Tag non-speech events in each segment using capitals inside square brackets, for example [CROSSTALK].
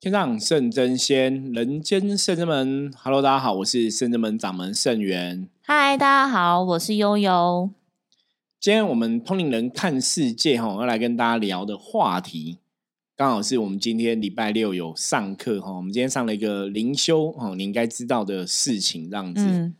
天上圣真仙，人间圣真门。Hello，大家好，我是圣真门掌门圣元。嗨，大家好，我是悠悠。今天我们通灵人看世界哈，要来跟大家聊的话题，刚好是我们今天礼拜六有上课哈。我们今天上了一个灵修哦，你应该知道的事情，这样子。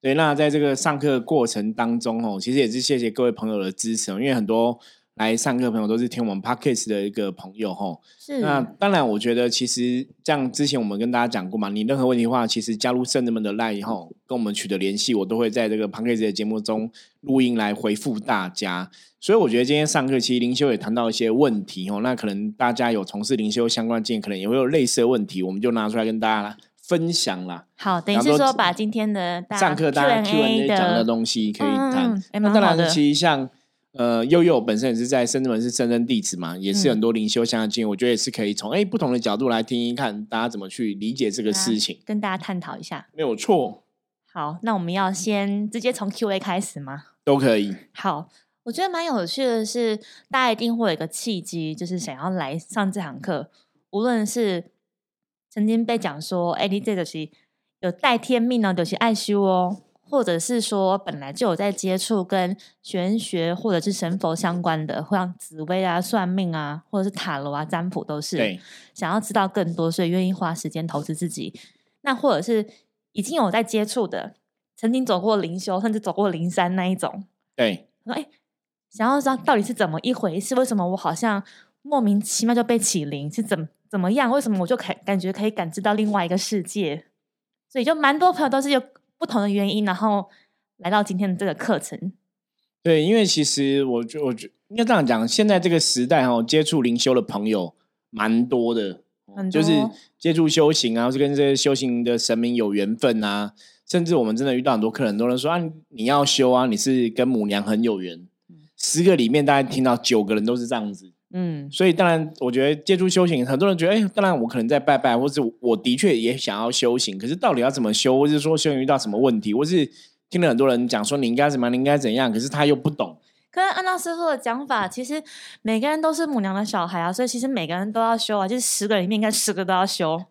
对，那在这个上课过程当中哦，其实也是谢谢各位朋友的支持，因为很多。来上课的朋友都是听我们 podcast 的一个朋友哈，是那当然，我觉得其实像之前我们跟大家讲过嘛，你任何问题的话，其实加入圣人们的 line 以后，跟我们取得联系，我都会在这个 podcast 的节目中录音来回复大家。所以我觉得今天上课，其实灵修也谈到一些问题哦，那可能大家有从事灵修相关经验，可能也会有类似的问题，我们就拿出来跟大家分享啦。好，等于是说把今天的上课大家 Q&A 讲的东西可以谈。那当然，其实像。呃，悠悠本身也是在深圳门是深圳弟子嘛，也是很多灵修相关经验，我觉得也是可以从哎不同的角度来听一看，大家怎么去理解这个事情，跟大家探讨一下，没有错。好，那我们要先直接从 Q&A 开始吗？都可以。好，我觉得蛮有趣的是，大家一定会有一个契机，就是想要来上这堂课，无论是曾经被讲说，哎，你这个是有带天命呢，就是爱修哦。或者是说本来就有在接触跟玄学或者是神佛相关的，像紫薇啊、算命啊，或者是塔罗啊、占卜，都是想要知道更多，所以愿意花时间投资自己。那或者是已经有在接触的，曾经走过灵修，甚至走过灵山那一种。对，说哎，想要知道到底是怎么一回事？为什么我好像莫名其妙就被起灵？是怎怎么样？为什么我就感感觉可以感知到另外一个世界？所以就蛮多朋友都是有。不同的原因，然后来到今天的这个课程。对，因为其实我觉，我觉应该这样讲，现在这个时代哈，接触灵修的朋友蛮多的，就是接触修行啊，或是跟这些修行的神明有缘分啊。甚至我们真的遇到很多客人，都能说啊，你要修啊，你是跟母娘很有缘。十个里面，大概听到九个人都是这样子。嗯，所以当然，我觉得借助修行，很多人觉得，哎，当然我可能在拜拜，或是我的确也想要修行，可是到底要怎么修，或是说修行遇到什么问题，或是听了很多人讲说你应该怎么，你应该怎样，可是他又不懂。可是按照师傅的讲法，其实每个人都是母娘的小孩啊，所以其实每个人都要修啊，就是十个里面应该十个都要修。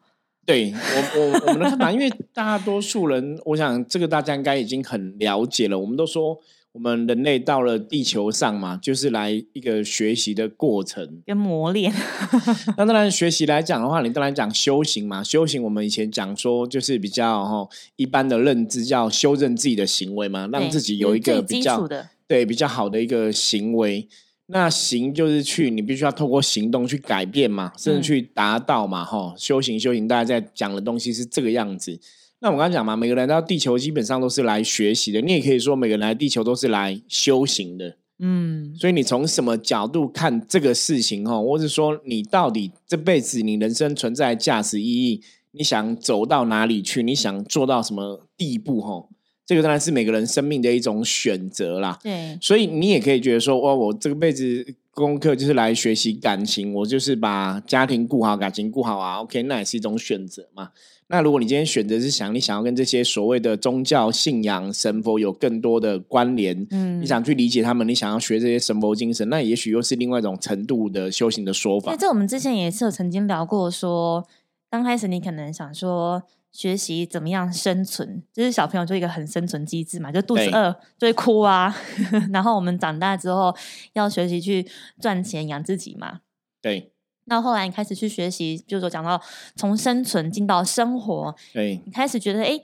对我我我们的看法，因为大多数人，我想这个大家应该已经很了解了，我们都说。我们人类到了地球上嘛，就是来一个学习的过程跟磨练。[LAUGHS] 那当然，学习来讲的话，你当然讲修行嘛。修行，我们以前讲说，就是比较哈一般的认知，叫修正自己的行为嘛，让自己有一个比较对比较好的一个行为。那行就是去，你必须要透过行动去改变嘛，甚至去达到嘛。哈，修行修行，大家在讲的东西是这个样子。那我刚刚讲嘛，每个人到地球基本上都是来学习的，你也可以说每个人来地球都是来修行的，嗯。所以你从什么角度看这个事情哈，或者说你到底这辈子你人生存在价值意义，你想走到哪里去，你想做到什么地步哈？这个当然是每个人生命的一种选择啦。对，所以你也可以觉得说，哇，我这个辈子功课就是来学习感情，我就是把家庭顾好，感情顾好啊。OK，那也是一种选择嘛。那如果你今天选择是想你想要跟这些所谓的宗教信仰神佛有更多的关联，嗯，你想去理解他们，你想要学这些神佛精神，那也许又是另外一种程度的修行的说法。那这我们之前也是有曾经聊过，说刚开始你可能想说学习怎么样生存，就是小朋友就一个很生存机制嘛，就肚子饿就会哭啊，[LAUGHS] 然后我们长大之后要学习去赚钱养自己嘛，对。那后来你开始去学习，就是说讲到从生存进到生活，对你开始觉得，哎，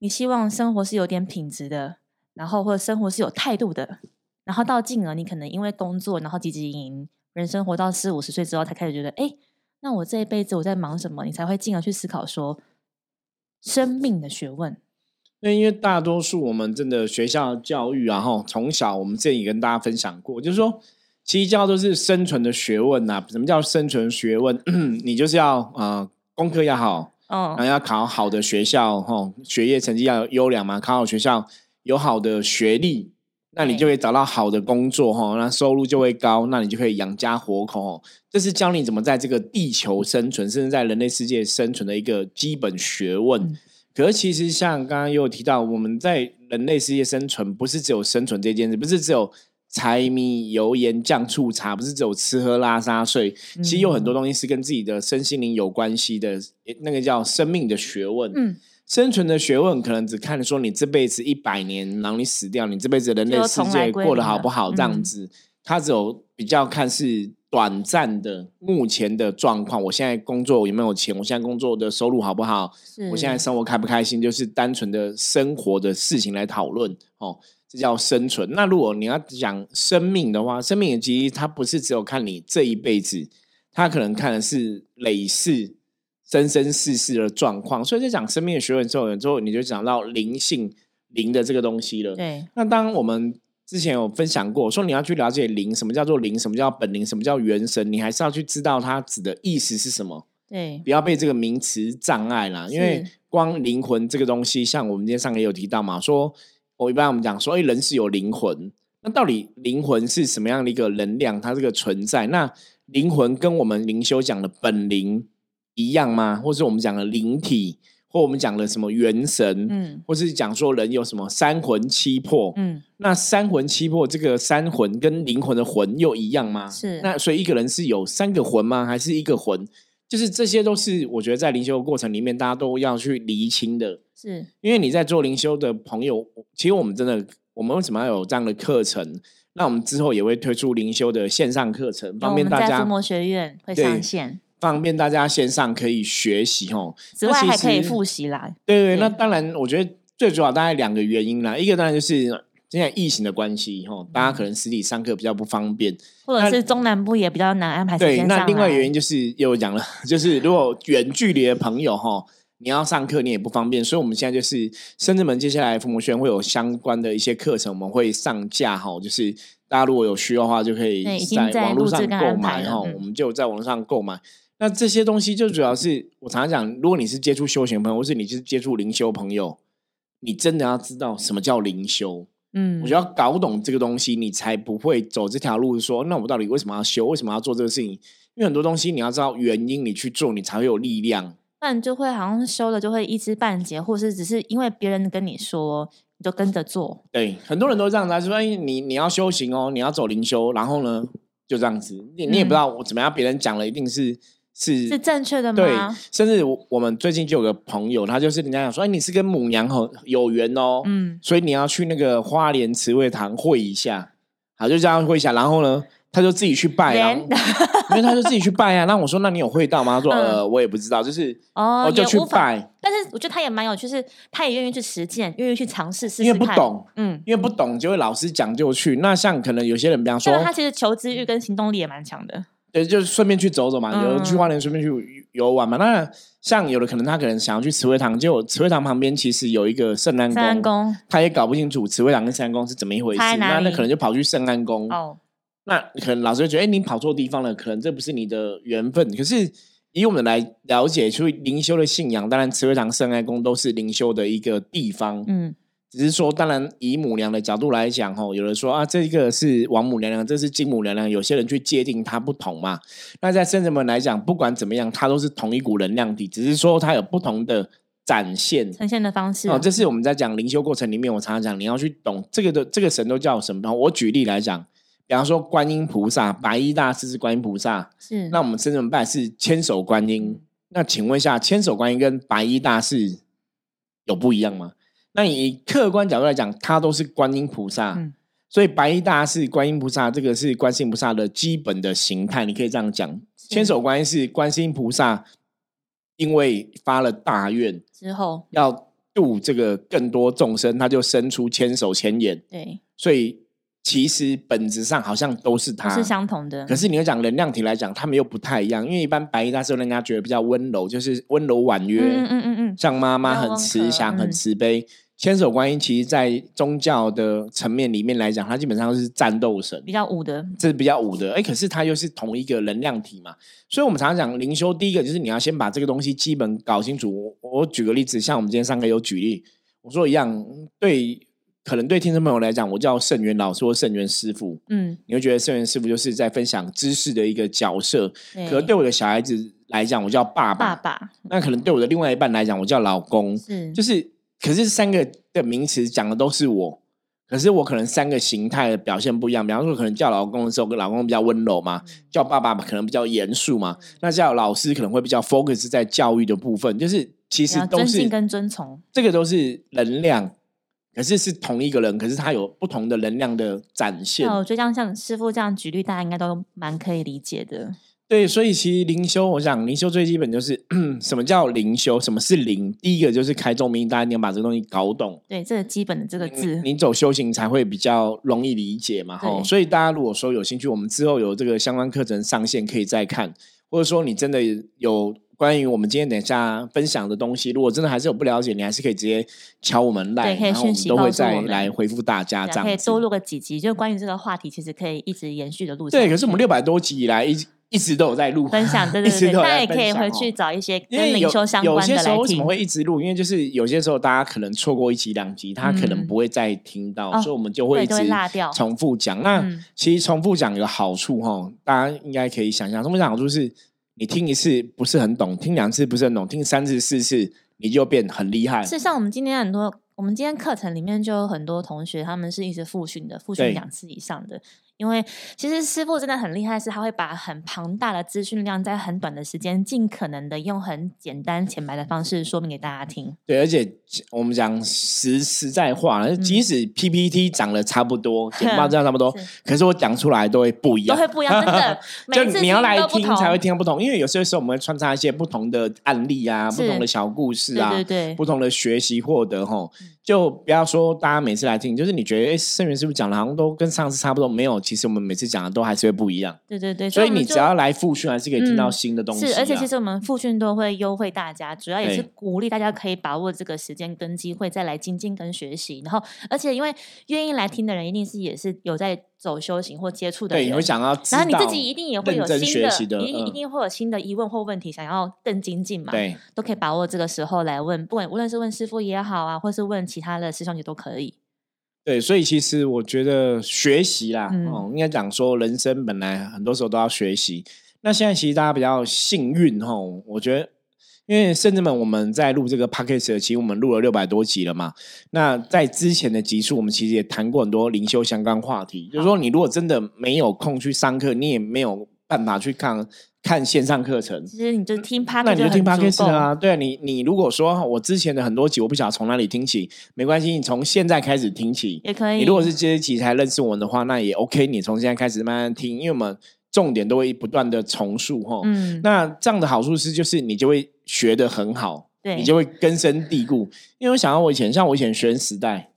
你希望生活是有点品质的，然后或者生活是有态度的，然后到进而你可能因为工作，然后汲汲营营，人生活到四五十岁之后，才开始觉得，哎，那我这一辈子我在忙什么？你才会进而去思考说生命的学问。那因为大多数我们真的学校教育，然后从小我们之前也跟大家分享过，就是说。其实教都是生存的学问呐。什么叫生存学问？[CLEARS THROAT] 你就是要呃功课要好，嗯，然后要考好的学校，哈，学业成绩要优良嘛。考好学校有好的学历，那你就会找到好的工作，哈，那收入就会高，那你就可以养家活口。这是教你怎么在这个地球生存，甚至在人类世界生存的一个基本学问。可是其实像刚刚有提到，我们在人类世界生存，不是只有生存这件事，不是只有。柴米油盐酱醋茶，不是只有吃喝拉撒睡，其实有很多东西是跟自己的身心灵有关系的。那个叫生命的学问，嗯，生存的学问，可能只看说你这辈子一百年，然后你死掉，你这辈子人类世界过得好不好这样子。他只有比较看是短暂的目前的状况，我现在工作有没有钱？我现在工作的收入好不好？我现在生活开不开心？就是单纯的生活的事情来讨论哦。这叫生存。那如果你要讲生命的话，生命的其实它不是只有看你这一辈子，它可能看的是累世、生生世世的状况。所以在讲生命的学问之后，之后你就讲到灵性灵的这个东西了。对。那当我们之前有分享过，说你要去了解灵，什么叫做灵，什么叫本灵，什么叫元神，你还是要去知道它指的意思是什么。对。不要被这个名词障碍啦，因为光灵魂这个东西，像我们今天上也有提到嘛，说。我一般我们讲说，哎，人是有灵魂，那到底灵魂是什么样的一个能量？它这个存在，那灵魂跟我们灵修讲的本灵一样吗？或是我们讲的灵体，或我们讲的什么元神？嗯，或是讲说人有什么三魂七魄？嗯，那三魂七魄这个三魂跟灵魂的魂又一样吗？是。那所以一个人是有三个魂吗？还是一个魂？就是这些都是我觉得在灵修的过程里面，大家都要去厘清的。是，因为你在做灵修的朋友，其实我们真的，我们为什么要有这样的课程？那我们之后也会推出灵修的线上课程，方便大家。魔学院会上线，方便大家线上可以学习哦。此外还可以复习啦。对对，那当然，我觉得最主要大概两个原因啦。一个当然就是现在疫情的关系，哈，大家可能实体上课比较不方便。或者是中南部也比较难安排对，那另外原因就是又讲了，[LAUGHS] 就是如果远距离的朋友哈，你要上课你也不方便，所以我们现在就是深圳门接下来父母学院会有相关的一些课程，我们会上架哈，就是大家如果有需要的话，就可以在网络上购买哈，我们就在网络上购买。那这些东西就主要是我常常讲，如果你是接触修行朋友，或是你是接触灵修朋友，你真的要知道什么叫灵修。嗯，我觉得要搞懂这个东西，你才不会走这条路。说，那我到底为什么要修？为什么要做这个事情？因为很多东西你要知道原因，你去做，你才会有力量。那你就会好像修了就会一知半解，或是只是因为别人跟你说，你就跟着做。对，很多人都这样子，说你你要修行哦，你要走灵修，然后呢就这样子，你你也不知道我怎么样，别人讲了一定是。是是正确的吗？对，甚至我们最近就有个朋友，他就是人家讲说，哎，你是跟母娘很有缘哦，嗯，所以你要去那个花莲慈惠堂会一下，好，就这样会一下，然后呢，他就自己去拜啊，[LAUGHS] 因为他就自己去拜啊。那我说，那你有会到吗？他说，呃，我也不知道，就是哦，就去拜。但是我觉得他也蛮有，就是他也愿意去实践，愿意去尝试试试因为不懂，嗯，因为不懂就会老师讲就去。那像可能有些人，比方说，他其实求知欲跟行动力也蛮强的。对，就是顺便去走走嘛，有去花莲顺便去游玩嘛。那像有的可能他可能想要去慈惠堂，就慈惠堂旁边其实有一个圣安宫，他也搞不清楚慈惠堂跟圣安宫是怎么一回事。那那可能就跑去圣安宫。哦，那可能老师就觉得，哎，你跑错地方了，可能这不是你的缘分。可是以我们来了解，出灵修的信仰，当然慈惠堂、圣爱宫都是灵修的一个地方。嗯。只是说，当然以母娘的角度来讲，吼，有人说啊，这个是王母娘娘，这是金母娘娘，有些人去界定它不同嘛。那在圣人们来讲，不管怎么样，它都是同一股能量体，只是说它有不同的展现、呈现的方式。哦，这是我们在讲灵修过程里面，我常常讲，你要去懂这个的这个神都叫什么。我举例来讲，比方说观音菩萨，白衣大士是观音菩萨，是那我们圣人们拜是千手观音。那请问一下，千手观音跟白衣大士有不一样吗？那以客观角度来讲，它都是观音菩萨，所以白衣大士观音菩萨，这个是观世音菩萨的基本的形态，你可以这样讲。千手观音是观世音菩萨，因为发了大愿之后，要度这个更多众生，他就伸出千手千眼。对，所以其实本质上好像都是它，是相同的。可是你要讲能量体来讲，他们又不太一样，因为一般白衣大士人家觉得比较温柔，就是温柔婉约，嗯嗯嗯嗯，像妈妈很慈祥、很慈悲。千手观音其实，在宗教的层面里面来讲，它基本上是战斗神，比较武的，这是比较武的。哎，可是它又是同一个能量体嘛，所以我们常常讲灵修，第一个就是你要先把这个东西基本搞清楚。我举个例子，像我们今天上课有举例，我说一样，对，可能对听众朋友来讲，我叫圣元老师或圣元师傅，嗯，你会觉得圣元师傅就是在分享知识的一个角色，可能对我的小孩子来讲，我叫爸爸，爸爸，那可能对我的另外一半来讲，我叫老公，是，就是。可是三个的名词讲的都是我，可是我可能三个形态的表现不一样。比方说，可能叫老公的时候，跟老公比较温柔嘛；叫爸爸可能比较严肃嘛。那叫老师可能会比较 focus 在教育的部分，就是其实都是跟遵从，这个都是能量。可是是同一个人，可是他有不同的能量的展现。我觉得像像师傅这样举例，大家应该都蛮可以理解的。对，所以其实灵修，我想灵修最基本就是 [CLEARS THROAT] 什么叫灵修，什么是灵。第一个就是开宗明义，大家你要把这个东西搞懂。对，这个基本的这个字，你走修行才会比较容易理解嘛。吼，所以大家如果说有兴趣，我们之后有这个相关课程上线，可以再看。或者说你真的有。关于我们今天等一下分享的东西，如果真的还是有不了解，你还是可以直接敲我们来，然后我们都会再来回复大家。这样可以多录个几集，就关于这个话题，其实可以一直延续的录。对，可是我们六百多集以来一一直都有在录分享，对对对，[LAUGHS] 大家也可以回去找一些跟灵修相关的有些时候为什么会一直录？因为就是有些时候大家可能错过一集两集，他可能不会再听到，所以我们就会一直重复讲。那其实重复讲有好处哈，大家应该可以想象，重复讲好处是。你听一次不是很懂，听两次不是很懂，听三次四次你就变很厉害。是像我们今天很多，我们今天课程里面就有很多同学，他们是一直复训的，复训两次以上的。因为其实师傅真的很厉害，是他会把很庞大的资讯量在很短的时间，尽可能的用很简单浅白的方式说明给大家听。对，而且我们讲实实在话，即使 PPT 长得差不多，简报这样差不多，[LAUGHS] 可是我讲出来都会不一样，都会不一样，真的。[LAUGHS] 就你要来听才会听不同，因为有些时候我们会穿插一些不同的案例啊，不同的小故事啊，对对，不同的学习获得哈。就不要说大家每次来听，就是你觉得哎，圣元师傅讲的好像都跟上次差不多，没有。其实我们每次讲的都还是会不一样。对对对，所以你只要来复训，还是可以听到新的东西。是，而且其实我们复训都会优惠大家，主要也是鼓励大家可以把握这个时间跟机会，再来精进跟学习。然后，而且因为愿意来听的人，一定是也是有在。走修行或接触的人，对，会想要，然后你自己一定也会有新的，一一定会有新的疑问或问题，想要更精进嘛？对，都可以把握这个时候来问，不管无论是问师傅也好啊，或是问其他的师兄姐都可以。对，所以其实我觉得学习啦，哦，应该讲说人生本来很多时候都要学习。那现在其实大家比较幸运吼，我觉得。因为甚至们我们在录这个 podcast 其实我们录了六百多集了嘛。那在之前的集数，我们其实也谈过很多灵修相关话题。就是说，你如果真的没有空去上课，你也没有办法去看看线上课程。其实你就听 podcast，那你就听 podcast 啊。对啊，你你如果说我之前的很多集我不晓得从哪里听起，没关系，你从现在开始听起也可以。你如果是这些集才认识我们的话，那也 OK。你从现在开始慢慢听，因为我们。重点都会不断的重述哈，嗯，那这样的好处是，就是你就会学的很好，对，你就会根深蒂固。因为我想到我以前，像我以前学生时代，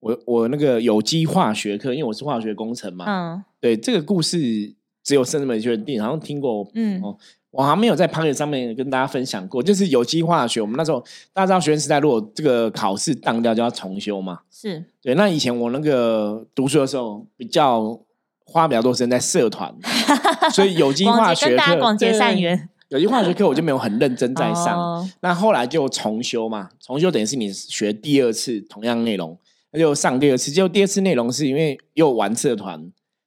我我那个有机化学课，因为我是化学工程嘛，嗯，对，这个故事只有生人学定，好像听过，嗯，哦，我好像没有在 p o c a s t 上面跟大家分享过，就是有机化学，我们那时候大家知道学生时代，如果这个考试当掉就要重修嘛，是对。那以前我那个读书的时候比较。花比较多时间在社团，[LAUGHS] 所以有机化学课，有机化学课我就没有很认真在上。那后来就重修嘛，重修等于是你学第二次同样内容，那就上第二次。就第二次内容是因为又玩社团，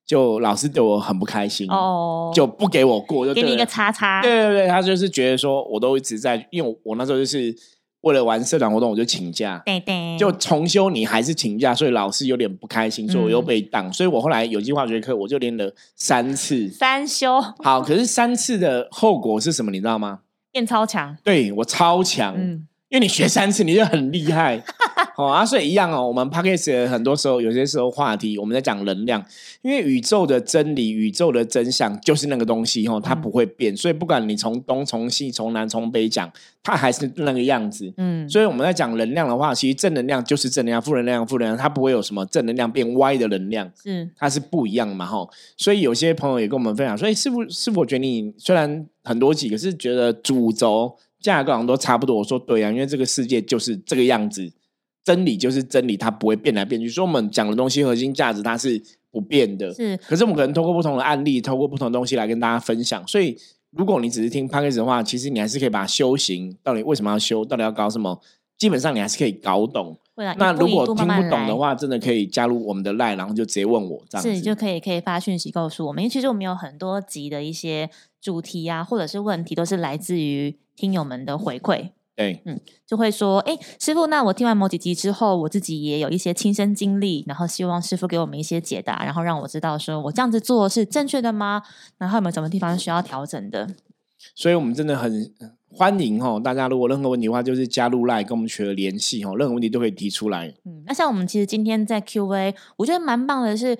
就老师对我很不开心哦，就不给我过，就给你一个叉叉。对对对，他就是觉得说我都一直在，因为我那时候就是。为了玩社团活动，我就请假，对对，就重修你还是请假，所以老师有点不开心，所以我又被当，所以我后来有机化学课我就练了三次，三修好，可是三次的后果是什么？你知道吗？变超强，对我超强，嗯，因为你学三次你就很厉害。[LAUGHS] 哦啊，所以一样哦。我们 p d c a 很多时候，有些时候话题我们在讲能量，因为宇宙的真理、宇宙的真相就是那个东西哦，它不会变。所以不管你从东、从西、从南、从北讲，它还是那个样子。嗯，所以我们在讲能量的话，其实正能量就是正能量，负能量负能量，它不会有什么正能量变歪的能量。是，它是不一样嘛哈。所以有些朋友也跟我们分享说：“哎，师傅，师傅，我觉得你虽然很多几个是觉得主轴价格好像都差不多。”我说：“对啊，因为这个世界就是这个样子。”真理就是真理，它不会变来变去。所以我们讲的东西核心价值它是不变的。是，可是我们可能通过不同的案例，透过不同的东西来跟大家分享。所以，如果你只是听 p a c k a g e 的话，其实你还是可以把修行到底为什么要修，到底要搞什么，基本上你还是可以搞懂。那如果听不懂的话，真的可以加入我们的 line，然后就直接问我，这样是就可以可以发讯息告诉我们。因为其实我们有很多集的一些主题啊，或者是问题，都是来自于听友们的回馈。对，嗯，就会说，哎，师傅，那我听完某几集之后，我自己也有一些亲身经历，然后希望师傅给我们一些解答，然后让我知道说我这样子做是正确的吗？然后有没有什么地方需要调整的？所以我们真的很欢迎哦，大家如果任何问题的话，就是加入来跟我们取得联系哦，任何问题都可以提出来。嗯，那像我们其实今天在 Q&A，我觉得蛮棒的是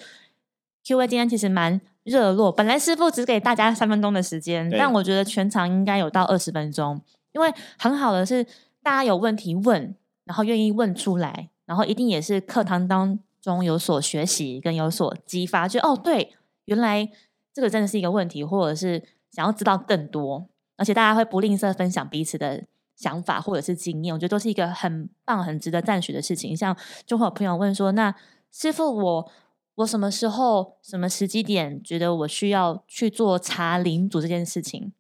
Q&A 今天其实蛮热络，本来师傅只给大家三分钟的时间，但我觉得全场应该有到二十分钟。因为很好的是，大家有问题问，然后愿意问出来，然后一定也是课堂当中有所学习跟有所激发，就哦对，原来这个真的是一个问题，或者是想要知道更多，而且大家会不吝啬分享彼此的想法或者是经验，我觉得都是一个很棒、很值得赞许的事情。像就会有朋友问说：“那师傅，我我什么时候、什么时机点，觉得我需要去做查领主这件事情？”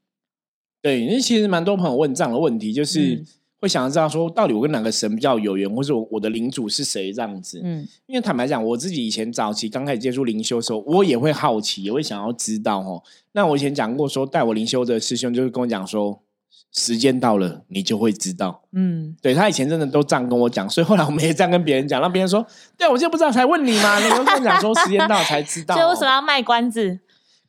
对，因为其实蛮多朋友问这样的问题，就是会想要知道说，到底我跟哪个神比较有缘，或者我我的领主是谁这样子。嗯，因为坦白讲，我自己以前早期刚开始接触灵修的时候，我也会好奇，也会想要知道哦。那我以前讲过说，带我灵修的师兄就是跟我讲说，时间到了，你就会知道。嗯，对他以前真的都这样跟我讲，所以后来我们也这样跟别人讲，让别人说，对我就不知道才问你嘛，[LAUGHS] 你跟我讲说时间到才知道，所以为什么要卖关子？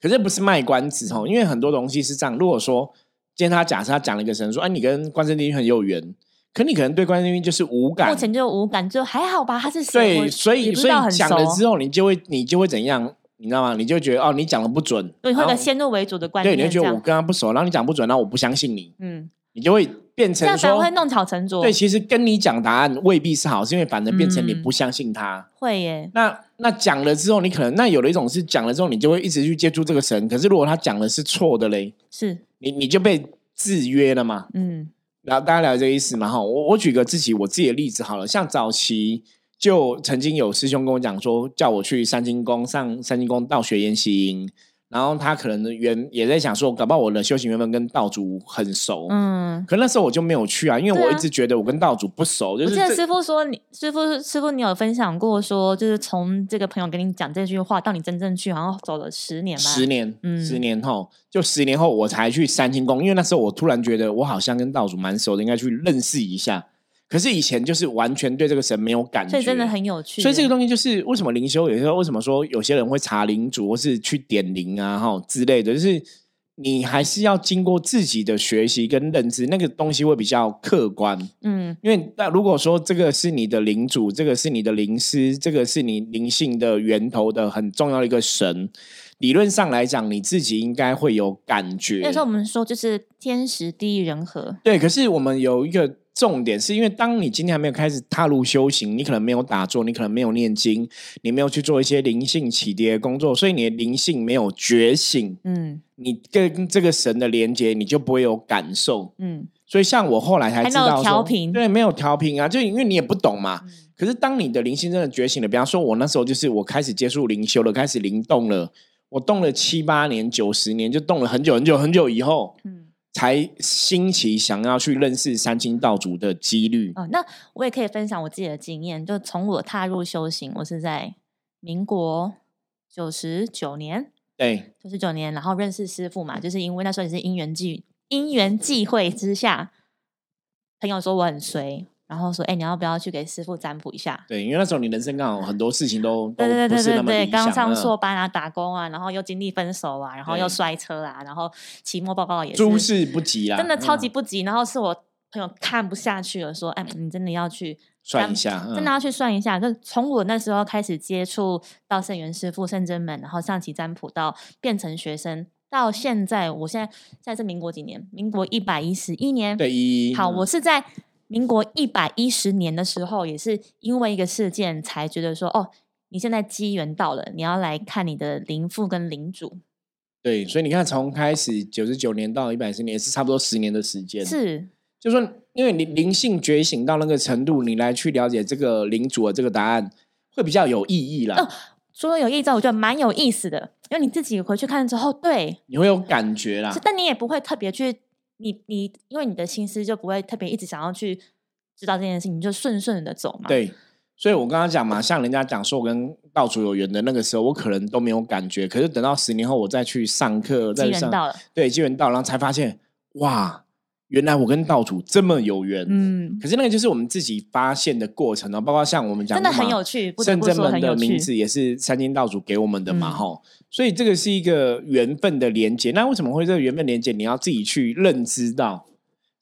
可是不是卖关子哦，因为很多东西是这样，如果说。今天他假设他讲了一个神说：“哎，你跟关圣帝君很有缘，可你可能对关圣帝君就是无感，目前就无感，就还好吧。他是对，所以所以讲了之后，你就会你就会怎样，你知道吗？你就觉得哦，你讲的不准，对，会个先入为主的观念，对，你就觉得我跟他不熟，然后你讲不准，然后我不相信你，嗯，你就会变成说会弄巧成拙。对，其实跟你讲答案未必是好，是因为反正变成你不相信他，会耶。那那讲了之后，你可能那有了一种是讲了之后，你就会一直去接触这个神。可是如果他讲的是错的嘞，是你你就被。制约了嘛？嗯，然后大家了解这个意思嘛？哈，我我举个自己我自己的例子好了，像早期就曾经有师兄跟我讲说，叫我去三清宫上三清宫道学研习营。然后他可能原也在想说，搞不好我的修行缘分跟道主很熟，嗯，可那时候我就没有去啊，因为我一直觉得我跟道主不熟。就是师傅说，你师傅师傅，你有分享过说，就是从这个朋友跟你讲这句话，到你真正去，然后走了十年吧？十年，嗯，十年后，就十年后我才去三清宫，因为那时候我突然觉得我好像跟道主蛮熟的，应该去认识一下。可是以前就是完全对这个神没有感觉，所以真的很有趣。所以这个东西就是为什么灵修有时候为什么说有些人会查灵主或是去点灵啊哈之类的，就是你还是要经过自己的学习跟认知，那个东西会比较客观。嗯，因为那如果说这个是你的灵主，这个是你的灵师，这个是你灵性的源头的很重要的一个神，理论上来讲，你自己应该会有感觉。那时候我们说就是天时地利人和。对，可是我们有一个。重点是因为，当你今天还没有开始踏入修行，你可能没有打坐，你可能没有念经，你没有去做一些灵性启迪的工作，所以你的灵性没有觉醒。嗯，你跟这个神的连接，你就不会有感受。嗯，所以像我后来才知道说，对，没有调频啊，就因为你也不懂嘛。可是当你的灵性真的觉醒了，比方说，我那时候就是我开始接触灵修了，开始灵动了，我动了七八年、九十年，就动了很久很久很久以后。嗯。才兴起想要去认识三清道主的几率哦，那我也可以分享我自己的经验。就从我踏入修行，我是在民国九十九年，对，九十九年，然后认识师傅嘛，就是因为那时候也是因缘际因缘际会之下，朋友说我很衰。然后说，哎，你要不要去给师傅占卜一下？对，因为那时候你人生刚好很多事情都对对对对对，刚上硕班啊，打工啊，然后又经历分手啊，然后又摔车啊，然后期末报告也诸事不急啊，真的超级不急。然后是我朋友看不下去了，说，哎，你真的要去算一下，真的要去算一下。就从我那时候开始接触到圣元师傅、圣真门，然后上起占卜，到变成学生，到现在，我现在现在是民国几年？民国一百一十一年。对，一好，我是在。民国一百一十年的时候，也是因为一个事件，才觉得说，哦，你现在机缘到了，你要来看你的灵父跟灵主。对，所以你看，从开始九十九年到一百十年，是差不多十年的时间。是，就说，因为你灵性觉醒到那个程度，你来去了解这个灵主的这个答案，会比较有意义啦。哦，说有意义，我觉得蛮有意思的，因为你自己回去看之后，对，你会有感觉啦。但你也不会特别去。你你，因为你的心思就不会特别一直想要去知道这件事情，你就顺顺的走嘛。对，所以我刚刚讲嘛，像人家讲说我跟道主有缘的那个时候，我可能都没有感觉。可是等到十年后，我再去上课，再上到了，对，机缘到，然后才发现，哇，原来我跟道主这么有缘，嗯，可是那个就是我们自己发现的过程哦，包括像我们讲真的很有趣，圣真门的名字也是三金道主给我们的嘛，哈，所以这个是一个缘分的连接。那为什么会这个缘分连接？你要自己去认知到。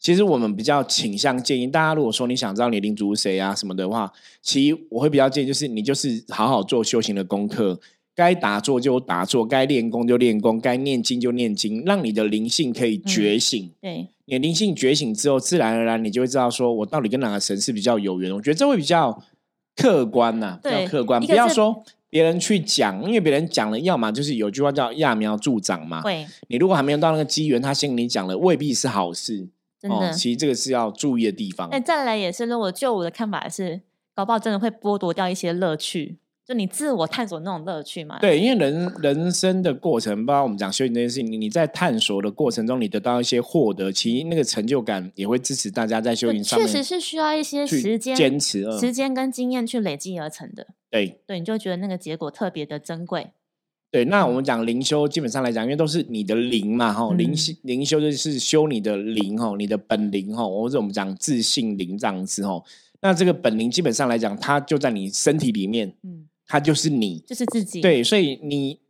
其实我们比较倾向建议大家，如果说你想知道你领主是谁啊什么的话，其实我会比较建议就是你就是好好做修行的功课。该打坐就打坐，该练功就练功，该念经就念经，让你的灵性可以觉醒。对，你灵性觉醒之后，自然而然你就会知道，说我到底跟哪个神是比较有缘。我觉得这会比较客观呐，比较客观。不要说别人去讲，因为别人讲了，要么就是有句话叫揠苗助长嘛。对，你如果还没有到那个机缘，他先跟你讲了，未必是好事。真的，其实这个是要注意的地方。那再来也是，如果就我的看法是，搞不好真的会剥夺掉一些乐趣。就你自我探索那种乐趣嘛？对，因为人人生的过程，包括我们讲修行这件事情，你你在探索的过程中，你得到一些获得，其实那个成就感也会支持大家在修行上面。确实是需要一些时间坚持、时间跟经验去累积而成的。对，对，你就觉得那个结果特别的珍贵。对，那我们讲灵修，基本上来讲，因为都是你的灵嘛，哈，灵修灵修就是修你的灵，哈，你的本灵，哈，或者我们讲自信灵这样子，哈。那这个本灵基本上来讲，它就在你身体里面，嗯。他就是你，就是自己。对，所以你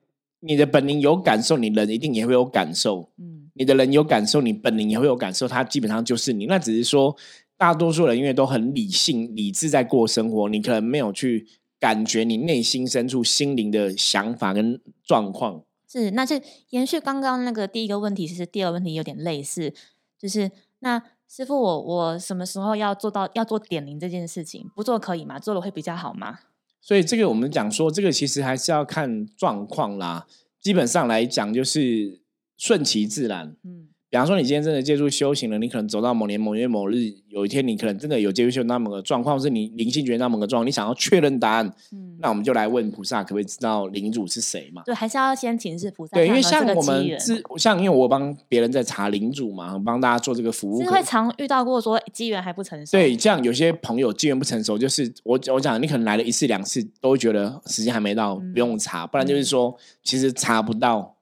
你的本灵有感受，你人一定也会有感受。嗯，你的人有感受，你本灵也会有感受。他基本上就是你。那只是说，大多数人因为都很理性、理智在过生活，你可能没有去感觉你内心深处心灵的想法跟状况。是，那就延续刚刚那个第一个问题，其实第二个问题有点类似，就是那师傅，我我什么时候要做到要做点灵这件事情？不做可以吗？做了会比较好吗？所以这个我们讲说，这个其实还是要看状况啦。基本上来讲，就是顺其自然。嗯。比方说，你今天真的借助修行了，你可能走到某年某月某日，有一天你可能真的有接触那么个状况，是你灵性觉得那么个状况，你想要确认答案，嗯，那我们就来问菩萨，可不可以知道领主是谁嘛？对，还是要先请示菩萨。对，因为像我们是像因为我帮别人在查领主嘛，帮大家做这个服务，是会常遇到过说机缘还不成熟。对，这样有些朋友机缘不成熟，就是我我讲，你可能来了一次两次，都会觉得时间还没到，不用查，不然就是说其实查不到。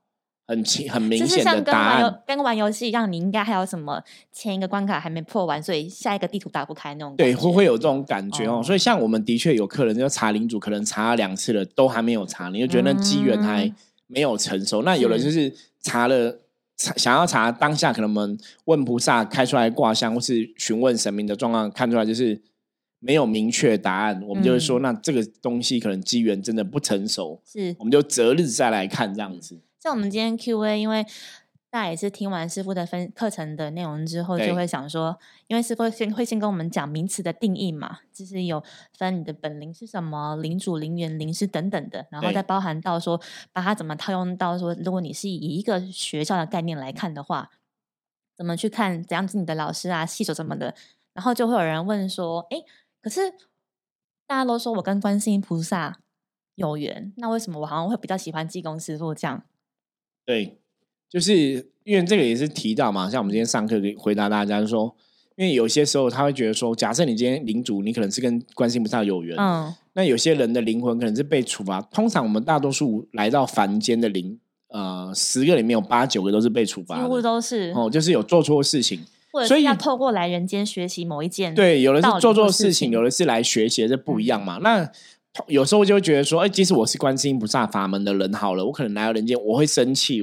很清很明显的答案，跟玩游戏一样，你应该还有什么前一个关卡还没破完，所以下一个地图打不开那种。对，会会有这种感觉哦。所以像我们的确有客人就查领主，可能查了两次了，都还没有查，你就觉得那机缘还没有成熟。那有的就是查了，想要查当下，可能我们问菩萨开出来卦象，或是询问神明的状况，看出来就是没有明确答案。我们就会说，那这个东西可能机缘真的不成熟，是，我们就择日再来看这样子。像我们今天 Q&A，因为大家也是听完师傅的分课程的内容之后，就会想说，因为师傅先会先跟我们讲名词的定义嘛，就是有分你的本灵是什么，灵主、灵元、灵师等等的，然后再包含到说，把它怎么套用到说，如果你是以一个学校的概念来看的话，怎么去看怎样是你的老师啊、系手什么的，然后就会有人问说，哎，可是大家都说我跟观世音菩萨有缘，那为什么我好像会比较喜欢济公师傅这样？对，就是因为这个也是提到嘛，像我们今天上课给回答大家，就说，因为有些时候他会觉得说，假设你今天领主，你可能是跟观世菩萨有缘，嗯，那有些人的灵魂可能是被处罚。通常我们大多数来到凡间的灵，呃，十个里面有八九个都是被处罚，几乎都是哦，就是有做错事情，所以要透过来人间学习某一件，对，有的是做错事情，有的是来学习，这不一样嘛。那有时候就会觉得说，哎，即使我是观世音菩萨法门的人，好了，我可能来到人间，我会生气，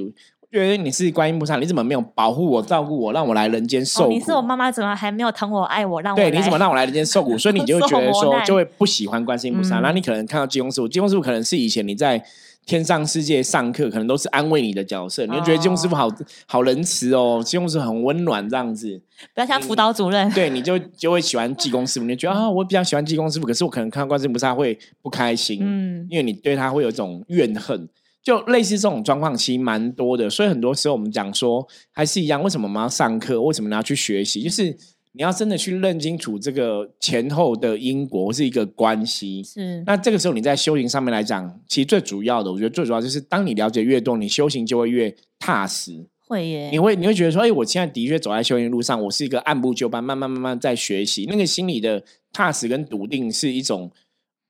觉得你是观音菩萨，你怎么没有保护我、照顾我，让我来人间受苦？你是我妈妈，怎么还没有疼我、爱我？让我对，你怎么让我来人间受苦？[LAUGHS] 所以你就会觉得说，就会不喜欢观世音菩萨。那你可能看到济公师傅，济公师傅可能是以前你在天上世界上课，可能都是安慰你的角色，你就觉得济公师傅好好仁慈哦，济公师傅很温暖这样子，不要像辅导主任。对，你就就会喜欢济公师傅，你觉得啊，我比较喜欢济公师傅，可是我可能看到观世音菩萨会不开心，嗯，因为你对他会有一种怨恨，就类似这种状况其实蛮多的。所以很多时候我们讲说，还是一样，为什么我们要上课？为什么你要去学习？就是你要真的去认清楚这个前后的因果是一个关系。是，那这个时候你在修行上面来讲，其实最主要的，我觉得最主要就是，当你了解越多，你修行就会越踏实。会耶，你会你会觉得说，哎，我现在的确走在修行路上，我是一个按部就班，慢慢慢慢在学习。那个心里的踏实跟笃定，是一种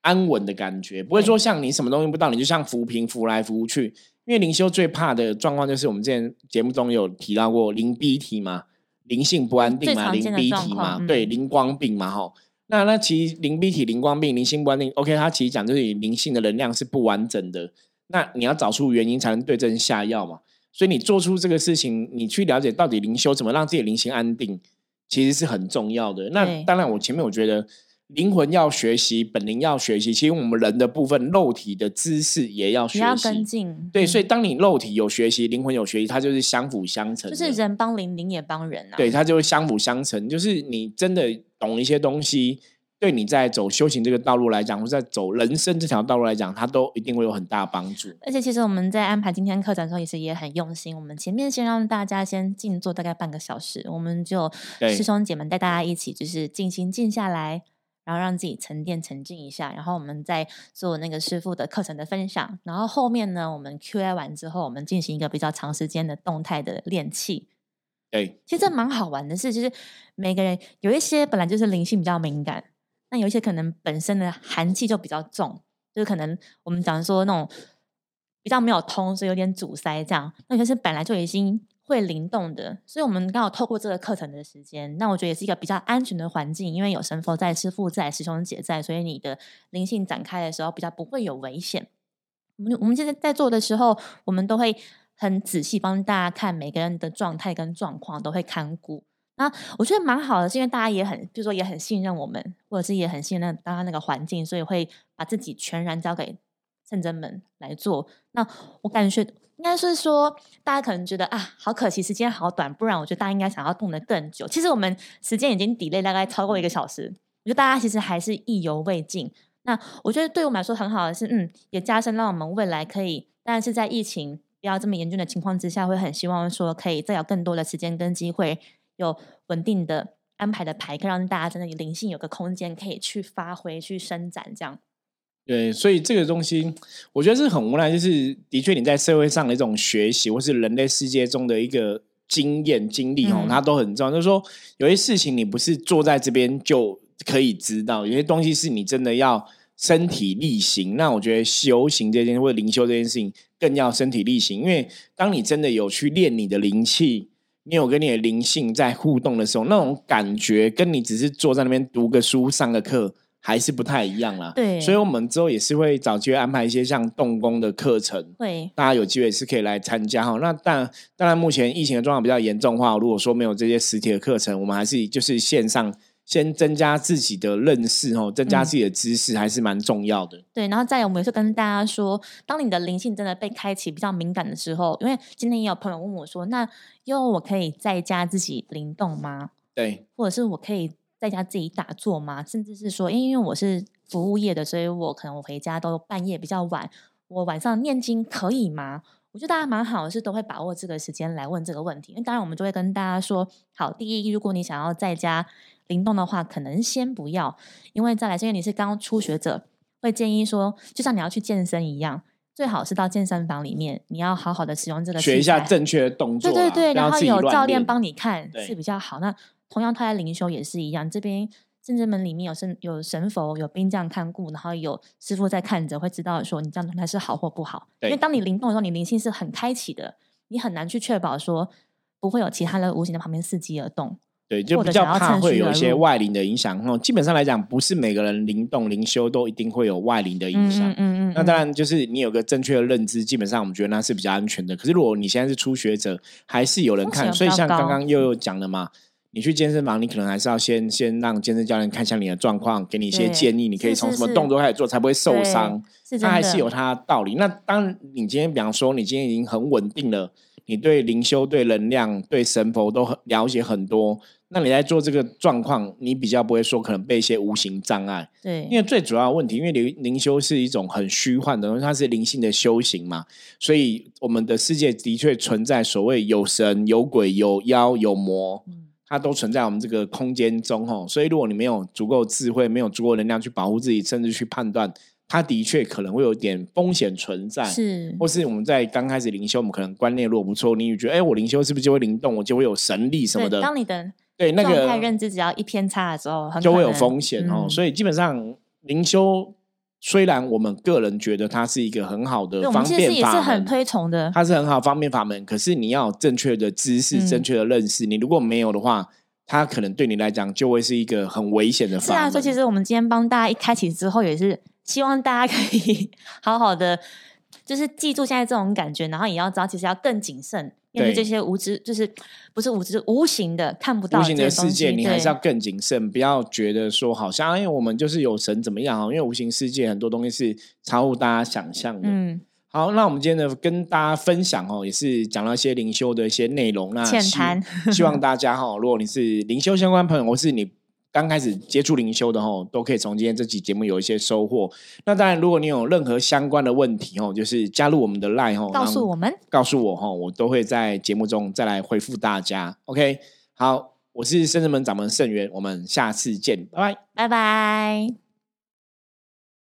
安稳的感觉，不会说像你什么东西不到，你就像浮萍浮来浮去。因为灵修最怕的状况，就是我们之前节目中有提到过灵逼体嘛。灵性不安定嘛，灵逼体嘛，对，灵光病嘛，哈。那那其实灵逼体、灵光病、灵性不安定，OK，它其实讲就是你灵性的能量是不完整的。那你要找出原因，才能对症下药嘛。所以你做出这个事情，你去了解到底灵修怎么让自己灵性安定，其实是很重要的。那当然，我前面我觉得。灵魂要学习，本灵要学习。其实我们人的部分，肉体的知识也要学习。要跟进。对，所以当你肉体有学习，灵魂有学习，它就是相辅相成。就是人帮灵，灵也帮人啊。对，它就会相辅相成。就是你真的懂一些东西，对你在走修行这个道路来讲，或在走人生这条道路来讲，它都一定会有很大帮助。而且，其实我们在安排今天课程的时候，也是也很用心。我们前面先让大家先静坐大概半个小时，我们就师兄姐们带大家一起，就是静心静下来。然后让自己沉淀沉静一下，然后我们再做那个师傅的课程的分享。然后后面呢，我们 Q&A 完之后，我们进行一个比较长时间的动态的练气。对，其实这蛮好玩的是，就是每个人有一些本来就是灵性比较敏感，那有一些可能本身的寒气就比较重，就是可能我们讲说那种比较没有通，所以有点阻塞这样。那就是本来就已经。会灵动的，所以我们刚好透过这个课程的时间，那我觉得也是一个比较安全的环境，因为有神佛在、师父在、师兄姐在，所以你的灵性展开的时候比较不会有危险。我们我们现在在做的时候，我们都会很仔细帮大家看每个人的状态跟状况，都会看顾。那我觉得蛮好的，是因为大家也很，就是说也很信任我们，或者是也很信任刚刚那个环境，所以会把自己全然交给圣真们来做。那我感觉。应该是说，大家可能觉得啊，好可惜，时间好短，不然我觉得大家应该想要动得更久。其实我们时间已经 delay 大概超过一个小时，我觉得大家其实还是意犹未尽。那我觉得对我们来说很好的是，嗯，也加深让我们未来可以，但是在疫情不要这么严峻的情况之下，会很希望说可以再有更多的时间跟机会，有稳定的安排的排课，让大家真的灵性有个空间可以去发挥、去伸展，这样。对，所以这个东西，我觉得是很无奈。就是的确，你在社会上的一种学习，或是人类世界中的一个经验经历哦，它都很重要。就是说，有些事情你不是坐在这边就可以知道，有些东西是你真的要身体力行。那我觉得修行这件或者灵修这件事情，更要身体力行。因为当你真的有去练你的灵气，你有跟你的灵性在互动的时候，那种感觉跟你只是坐在那边读个书、上个课。还是不太一样啦，对，所以我们之后也是会找机会安排一些像动工的课程，会大家有机会是可以来参加哈。那但当然，目前疫情的状况比较严重的话，如果说没有这些实体的课程，我们还是就是线上先增加自己的认识哦，增加自己的知识还是蛮重要的。对，然后再有，我们也是跟大家说，当你的灵性真的被开启比较敏感的时候，因为今天也有朋友问我说，那因为我可以在家自己灵动吗？对，或者是我可以。在家自己打坐吗？甚至是说，因为我是服务业的，所以我可能我回家都半夜比较晚。我晚上念经可以吗？我觉得大家蛮好的，是都会把握这个时间来问这个问题。因为当然，我们就会跟大家说，好，第一，如果你想要在家灵动的话，可能先不要，因为再来，因为你是刚初学者，会建议说，就像你要去健身一样，最好是到健身房里面，你要好好的使用这个，学一下正确的动作，对对对，然后有教练帮你看是比较好。那同样，他在灵修也是一样。这边正正门里面有神有神佛有兵将看顾，然后有师傅在看着，会知道说你这样状态是好或不好。因为当你灵动的时候，你灵性是很开启的，你很难去确保说不会有其他的无形的旁边伺机而动。对，就比较怕会有一些外灵的影响。哦，基本上来讲，不是每个人灵动灵修都一定会有外灵的影响。嗯嗯嗯。那当然，就是你有个正确的认知，基本上我们觉得那是比较安全的。可是如果你现在是初学者，还是有人看，所以像刚刚又有讲了嘛。你去健身房，你可能还是要先先让健身教练看一下你的状况，给你一些建议。你可以从什么动作开始做，才不会受伤？他还是有他道理。那当你今天，比方说，你今天已经很稳定了，你对灵修、对能量、对神佛都很了解很多，那你在做这个状况，你比较不会说可能被一些无形障碍。对，因为最主要的问题，因为灵灵修是一种很虚幻的东西，它是灵性的修行嘛，所以我们的世界的确存在所谓有神、有鬼、有妖、有魔。它都存在我们这个空间中，哦，所以如果你没有足够智慧，没有足够能量去保护自己，甚至去判断，它的确可能会有点风险存在。是，或是我们在刚开始灵修，我们可能观念如果不错，你觉得，哎，我灵修是不是就会灵动，我就会有神力什么的？当你的对那个认知只要一偏差的时候，就会有风险哦。所以基本上灵修虽然我们个人觉得它是一个很好的方便法门，也是很推崇的。它是很好方便法门，可是你要正确的知识、正确的认识，你如果没有的话，它可能对你来讲就会是一个很危险的法。是啊，所以其实我们今天帮大家一开启之后，也是希望大家可以 [LAUGHS] 好好的，就是记住现在这种感觉，然后也要知道，其实要更谨慎。面对这些无知，就是不是无知，无形的看不到无形的世界，你还是要更谨慎，不要觉得说好像因为我们就是有神怎么样啊？因为无形世界很多东西是超乎大家想象的。嗯，好，那我们今天呢跟大家分享哦，也是讲了一些灵修的一些内容。那浅谈希望大家哈，如果你是灵修相关朋友，或是你。刚开始接触灵修的吼，都可以从今天这期节目有一些收获。那当然，如果你有任何相关的问题吼，就是加入我们的 Line 吼，告诉我们，告诉我吼，我都会在节目中再来回复大家。OK，好，我是圣人门掌门圣元，我们下次见，拜拜，拜拜。